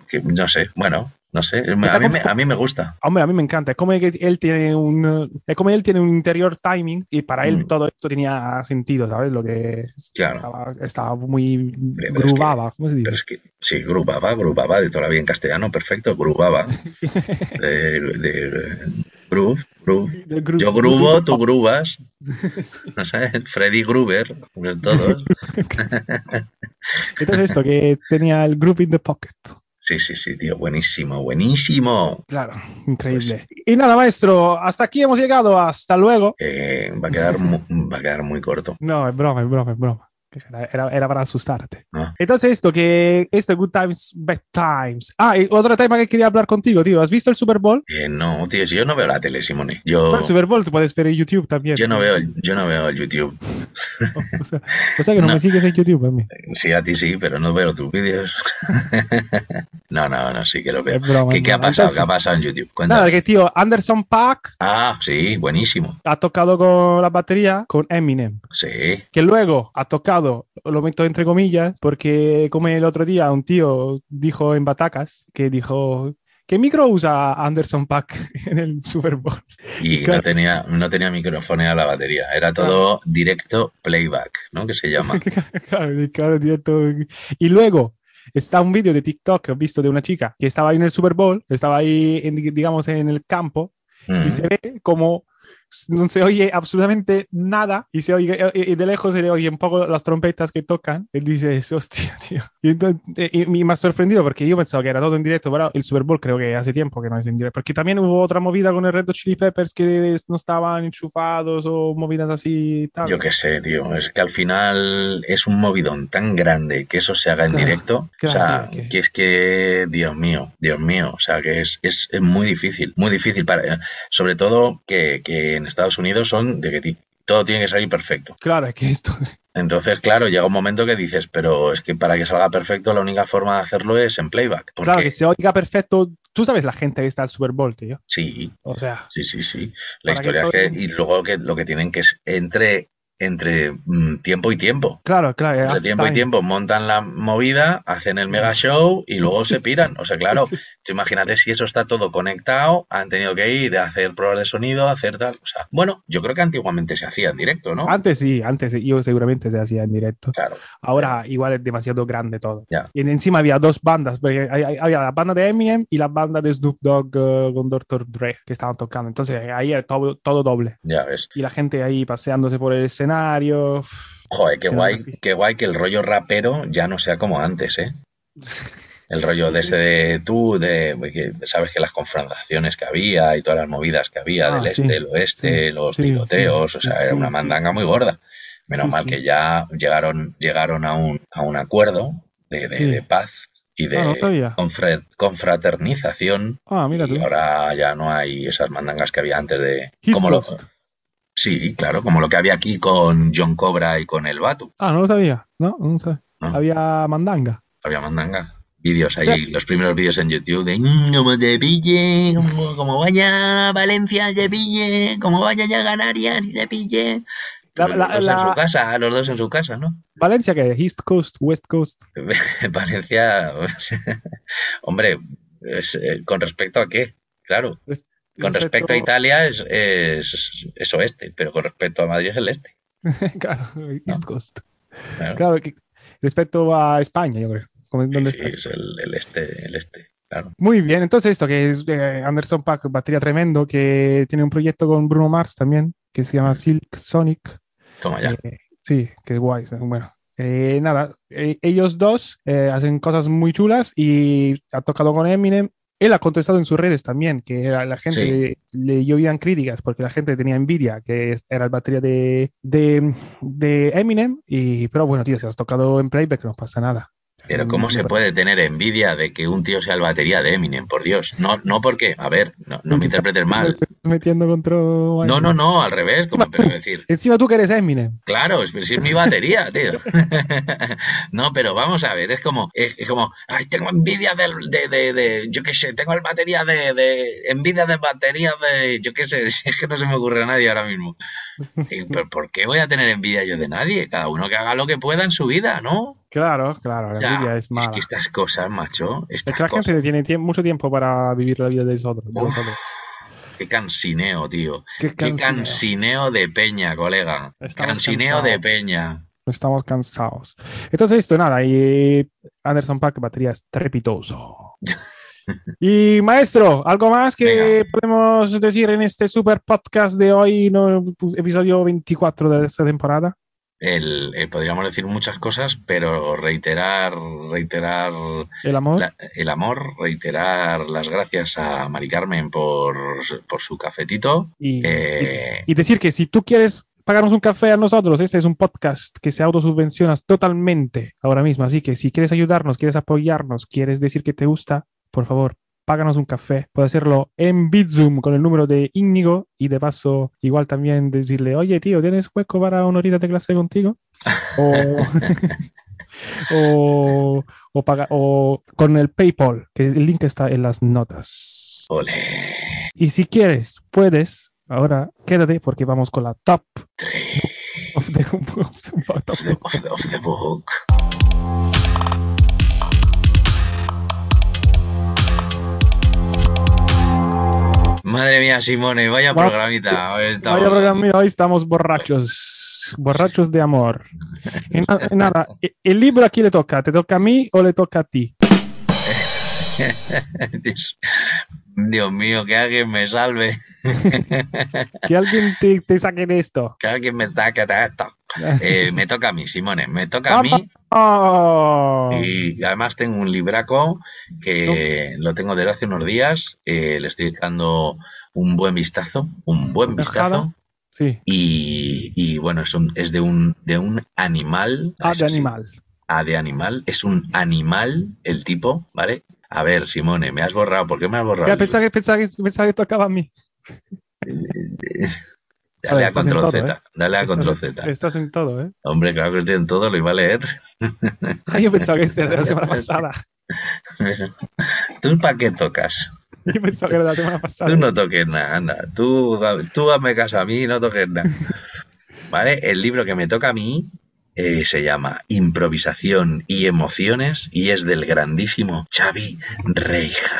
que No sé, bueno, no sé. A mí, me, a mí me gusta. Hombre, a mí me encanta. Es como que él tiene un, es como él tiene un interior timing y para él Mm. todo esto tenía sentido, ¿sabes? Lo que Claro. estaba, estaba muy pero es que- grubaba, ¿cómo se dice? Pero es que, sí, grubaba, grubaba, de toda la vida en castellano, perfecto, grubaba. De, de- groove, groove. Gru- Yo grubo, tú grubas. No sé, Freddy Gruber, todos. Entonces esto, que tenía el group in the pocket. Sí, sí, sí, tío, buenísimo, buenísimo. Claro, increíble. Y nada, maestro, hasta aquí hemos llegado. Hasta luego. Eh, va, a quedar va a quedar muy corto. No, es broma, es broma, es broma. Era, era- para asustarte. ¿no? Entonces esto, que este Good Times, Bad Times. Ah, y otro tema que quería hablar contigo, tío. ¿Has visto el Super Bowl? Eh, no, tío, si yo no veo la tele, Simone. Yo, el Super Bowl te puedes ver en YouTube también. yo no veo, yo no veo el YouTube. O sea, o sea que no, No. me sigues en YouTube a mí. Sí, a ti sí, pero no veo tus vídeos. no, no, no, sí que lo veo. Broma, ¿Qué, ha pasado? Entonces- ¿Qué ha pasado en YouTube? Cuéntame. Nada, que tío, Anderson Paak Ah, sí, buenísimo. ha tocado con la batería con Eminem. Sí, Que luego ha tocado, lo meto entre comillas, porque como el otro día un tío dijo en Batacas, que dijo, ¿qué micro usa Anderson Paak en el Super Bowl? y Claro. no tenía, no tenía micrófono a la batería. Era todo directo playback, ¿no? Que se llama. Claro, y claro, directo. Y luego está un vídeo de TikTok que he visto de una chica que estaba ahí en el Super Bowl, estaba ahí, en, digamos, en el campo, Mm. y se ve como no se oye absolutamente nada y se oye y y de lejos se le oye un poco las trompetas que tocan y dices hostia tío y, entonces, eh, y- y me ha sorprendido porque yo pensaba que era todo en directo pero el Super Bowl creo que hace tiempo que no es en directo porque también hubo otra movida con el Red Hot Chili Peppers que no estaban enchufados o movidas así tal Yo qué sé, tío. Es que al final es un movidón tan grande que eso se haga en Claro, directo. claro, o sea, tío, que- que es que, Dios mío, Dios mío. O sea, que es, es, es muy difícil, muy difícil. para Sobre todo que, que en Estados Unidos son de que todo tiene que salir perfecto. claro es que esto Entonces, claro, llega un momento que dices, pero es que para que salga perfecto la única forma de hacerlo es en playback. Porque claro que se oiga perfecto tú sabes la gente que está al Super Bowl tío sí, o sea Sí, sí, sí. La que historia todo- que, y luego que lo que tienen que es entre, entre mm, tiempo y tiempo. claro claro Entre tiempo y tiempo montan la movida, hacen el mega show y luego se piran. O sea, claro, tú imagínate si eso está todo conectado, han tenido que ir a hacer pruebas de sonido, a hacer tal. O sea, bueno, yo creo que antiguamente se hacía en directo, ¿no? antes sí antes sí, yo seguramente se hacía en directo Claro. Ahora igual es demasiado grande todo. Ya. Y encima había dos bandas, porque había la banda de Eminem y la banda de Snoop Dogg eh, con Dr. Dre que estaban tocando. Entonces ahí era todo, todo doble. Ya ves. Y la gente ahí paseándose por el escenario. Joder, qué guay, qué guay que el rollo rapero ya no sea como antes, ¿eh? El rollo de ese de tú, de que sabes que las confrontaciones que había y todas las movidas que había Ah, del sí, este, el oeste, sí, los sí, tiroteos, o sea, era una mandanga muy gorda. Menos mal que ya llegaron, llegaron a un, a un acuerdo de, de- de paz y de Ah, confre- confraternización. Ah, mira tú. Y ahora ya no hay esas mandangas que había antes de... Como lo-. Sí, claro, como lo que había aquí con John Cobra y con el Batu. Ah, no lo sabía. No, no sabía. No. Había mandanga. Había mandanga. Vídeos ahí, los primeros vídeos en YouTube de "Mm, como te pille, como, como vaya Valencia te pille, como vaya ya Canarias te pille. La- los dos la- en su casa, los dos en su casa, ¿no? Valencia, que East Coast, West Coast. Valencia, hombre, es, eh, con respecto a qué, claro. Con respecto a Italia es, es, es oeste, pero con respecto a Madrid es el este. claro, East Coast. Claro, que respecto a España, yo creo. ¿Dónde Sí, es el, el este, el este, claro. Muy bien, entonces esto que es eh, Anderson Pack, batería tremendo, que tiene un proyecto con Bruno Mars también, que se llama Silk Sonic. Toma ya. Eh, sí, que guay. Bueno, eh, nada, eh, ellos dos hacen cosas muy chulas y ha tocado con Eminem. Él ha contestado en sus redes también, que la, la gente Sí. le, le llovían críticas porque la gente tenía envidia, que era el batería de, de, de Eminem. Y, pero bueno, tío, si has tocado en playback no pasa nada. Pero ¿cómo se puede tener envidia de que un tío sea el batería de Eminem? Por Dios. No, no porque, a ver, no, no me interpretes mal. Metiendo contra... No, no, no, al revés, como pero decir. Encima tú que eres Eminem. Claro, es, es mi batería, tío. no, pero vamos a ver, es como, es, es como, ay, tengo envidia del, de, de, de, yo qué sé, tengo el batería de, de, envidia de batería de, yo qué sé, es que no se me ocurre a nadie ahora mismo. Y, ¿Pero por qué voy a tener envidia yo de nadie? Cada uno que haga lo que pueda en su vida, ¿no? Claro, claro, la envidia es mala. que estas cosas, macho, Es estas que la cosas, gente tiene tie- mucho tiempo para vivir la vida de los otros. de los Uf, otros. qué cansineo, tío. Qué Qué cansineo. cansineo de peña, colega. Estamos Cansineo cansados. de peña. Estamos cansados. Entonces, esto, nada, y Anderson Pack, batería estrepitoso. Y maestro, ¿algo más que Venga. podemos decir en este super podcast de hoy, no, episodio 24 de esta temporada? El, eh, podríamos decir muchas cosas, pero reiterar, reiterar El amor. la- el amor, reiterar las gracias a Mari Carmen por, por su cafetito. y, Eh, y decir que si tú quieres pagarnos un café a nosotros, este es un podcast que se autosubvencionas totalmente ahora mismo. Así que si quieres ayudarnos, quieres apoyarnos, quieres decir que te gusta, por favor, páganos un café. Puedes hacerlo en Bitzoom con el número de Íñigo y de paso igual también decirle, oye tío, ¿tienes hueco para una horita de clase contigo? O, o, o, paga- o con el PayPal, que el link está en las notas. Y si quieres, puedes, ahora quédate porque vamos con la top of the, Of the, of the- of the book. Madre mía, Simone, vaya Va- programita. Hoy estamos- Vaya programa, hoy estamos borrachos, borrachos de amor. Y na- y nada, e- el libro a quién le toca, ¿te toca a mí o le toca a ti? Dios, mío, que alguien me salve. Que alguien te, te saque de esto. Que alguien me saque de esto. Eh, me toca a mí, Simone, me toca a mí. Oh. Y además tengo un libraco que lo tengo desde hace unos días. eh, le estoy dando un buen vistazo, un buen vistazo. Sí, Y, y bueno, es, un- es de un de un animal. ah, de animal. A de animal. Es un animal el tipo, ¿vale? A ver, Simone, me has borrado. ¿Por qué me has borrado? Ya pensaba que, pensaba, que, pensaba que tocaba a mí. Dale a control todo, Z. ¿eh? Dale a Estás- control Z. Estás en todo, ¿eh? Hombre, claro que estoy en todo, lo iba a leer. Ah, yo pensaba que este era de la semana pasada. ¿Tú para qué tocas? Yo pensaba que era de la semana pasada. Tú no toques nada, anda. Tú, tú hazme caso a mí y no toques nada. ¿Vale? El libro que me toca a mí eh, se llama Improvisación y Emociones y es del grandísimo Xavi Reija.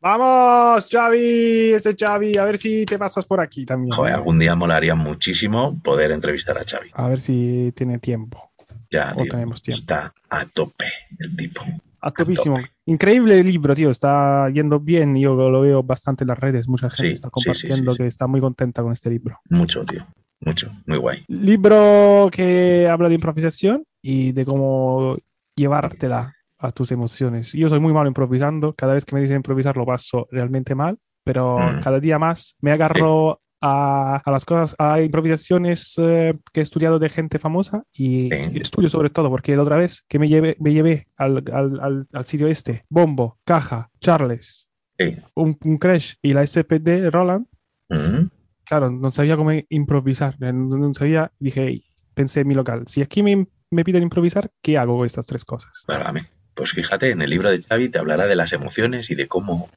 Vamos, Xavi, ese Xavi, a ver si te pasas por aquí también. Joder, algún día molaría muchísimo poder entrevistar a Xavi. A ver si tiene tiempo. Ya, tío, tenemos tiempo. está a tope el tipo. A topísimo. Increíble el libro, tío. Está yendo bien. Yo lo veo bastante en las redes. Mucha gente Sí, está compartiendo sí, sí. que está muy contenta con este libro. Mucho, tío. Mucho. Muy guay. Libro que habla de improvisación y de cómo llevártela a tus emociones. Yo soy muy malo improvisando. Cada vez que me dicen improvisar lo paso realmente mal. Pero Mm. cada día más me agarro a, a las cosas, a improvisaciones eh, que he estudiado de gente famosa y, Sí. estudio sobre todo, porque la otra vez que me llevé, me llevé al, al- al- al sitio este, Bombo, Caja, Charles, Sí. un, un Crash y la SPD Roland, Mm. Claro, no sabía cómo improvisar, no, no sabía, dije, pensé en mi local, si aquí me, me piden improvisar, ¿qué hago con estas tres cosas? Válgame. Pues fíjate, en el libro de Xavi te hablará de las emociones y de cómo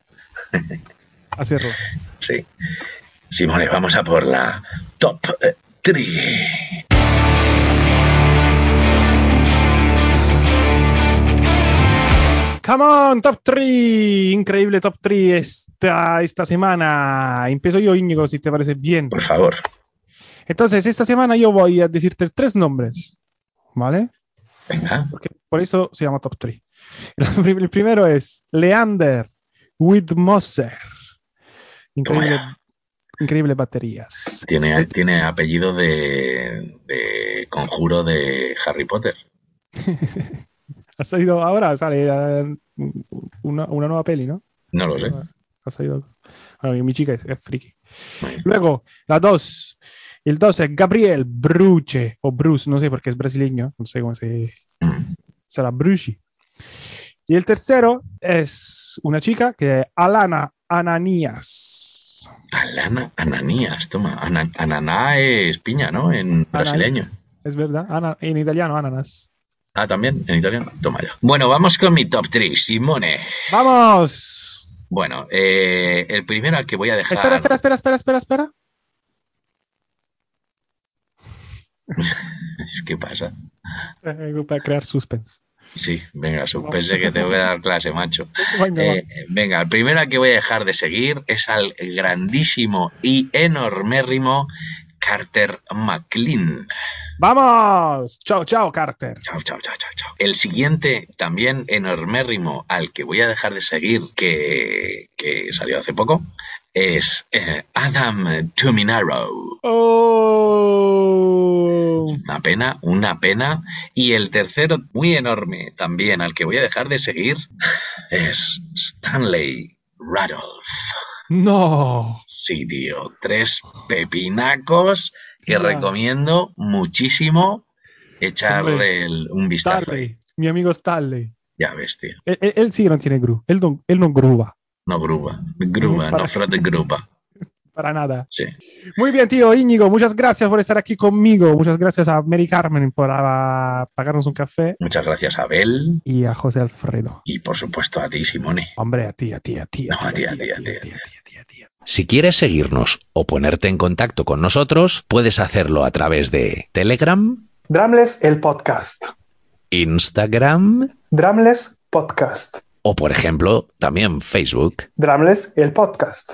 Hacerlo. Sí. Simone, vamos a por la top 3. Come on, top 3. Increíble top 3 esta, esta semana. Empiezo yo, Íñigo, si te parece bien. Por favor. Entonces, esta semana yo voy a decirte tres nombres. ¿Vale? Venga. Porque por eso se llama top 3. El primero es Leander Widmosser. Increíble, increíble baterías. Tiene, tiene apellido de, de conjuro de Harry Potter. Ha salido ahora, sale eh, una, una nueva peli, ¿no? No lo sé. Ha salido. Bueno, mi chica es, es friki. Luego, la 2. El 2 es Gabriel Bruce, o Bruce, no sé porque es brasileño, no sé cómo se. mm, Será Bruce. Y el tercero es una chica que es Alana Ananías. Alana Ananías, toma. Ana- ananá es piña, ¿no? En brasileño. Ananas. Es verdad, Ana- en italiano, ananas. Ah, también, en italiano. Toma ya. Bueno, vamos con mi top 3, Simone. ¡Vamos! Bueno, eh, el primero al que voy a dejar. Espera, espera, espera, espera, espera, espera. ¿Qué pasa? Para crear suspense. Sí, venga, pensé que te voy a dar clase, macho. Venga. Eh, venga, el primero al que voy a dejar de seguir es al grandísimo y enormérrimo Carter McLean. ¡Vamos! Chao, chao, Carter. Chao, chao, chao, chao, chao. El siguiente, también enormérrimo, al que voy a dejar de seguir, que, que salió hace poco, es eh, Adam Tuminaro. ¡Oh! Una pena, una pena. Y el tercero, muy enorme, también al que voy a dejar de seguir, es Stanley Radolf. ¡No! Sí, tío, tres pepinacos que recomiendo muchísimo echarle el- un vistazo. ahí. Stanley, mi amigo Stanley. Ya ves, tío. Él, sí que no tiene gru. Él no, él no gruba. No gruba, gruba, Para- no frote gruba. Para nada. Sí. Muy bien, tío Íñigo. Muchas gracias por estar aquí conmigo. Muchas gracias a Mary Carmen por ah, pagarnos un café. Muchas gracias, Abel. Y a José Alfredo. Y por supuesto a ti, Simone. Hombre, a ti, a ti, a ti. No, a ti, a ti, a ti, Si quieres seguirnos o ponerte en contacto con nosotros, puedes hacerlo a través de Telegram, Drumless el podcast. Instagram Drumless podcast. o, por ejemplo, también Facebook. Drumless el podcast.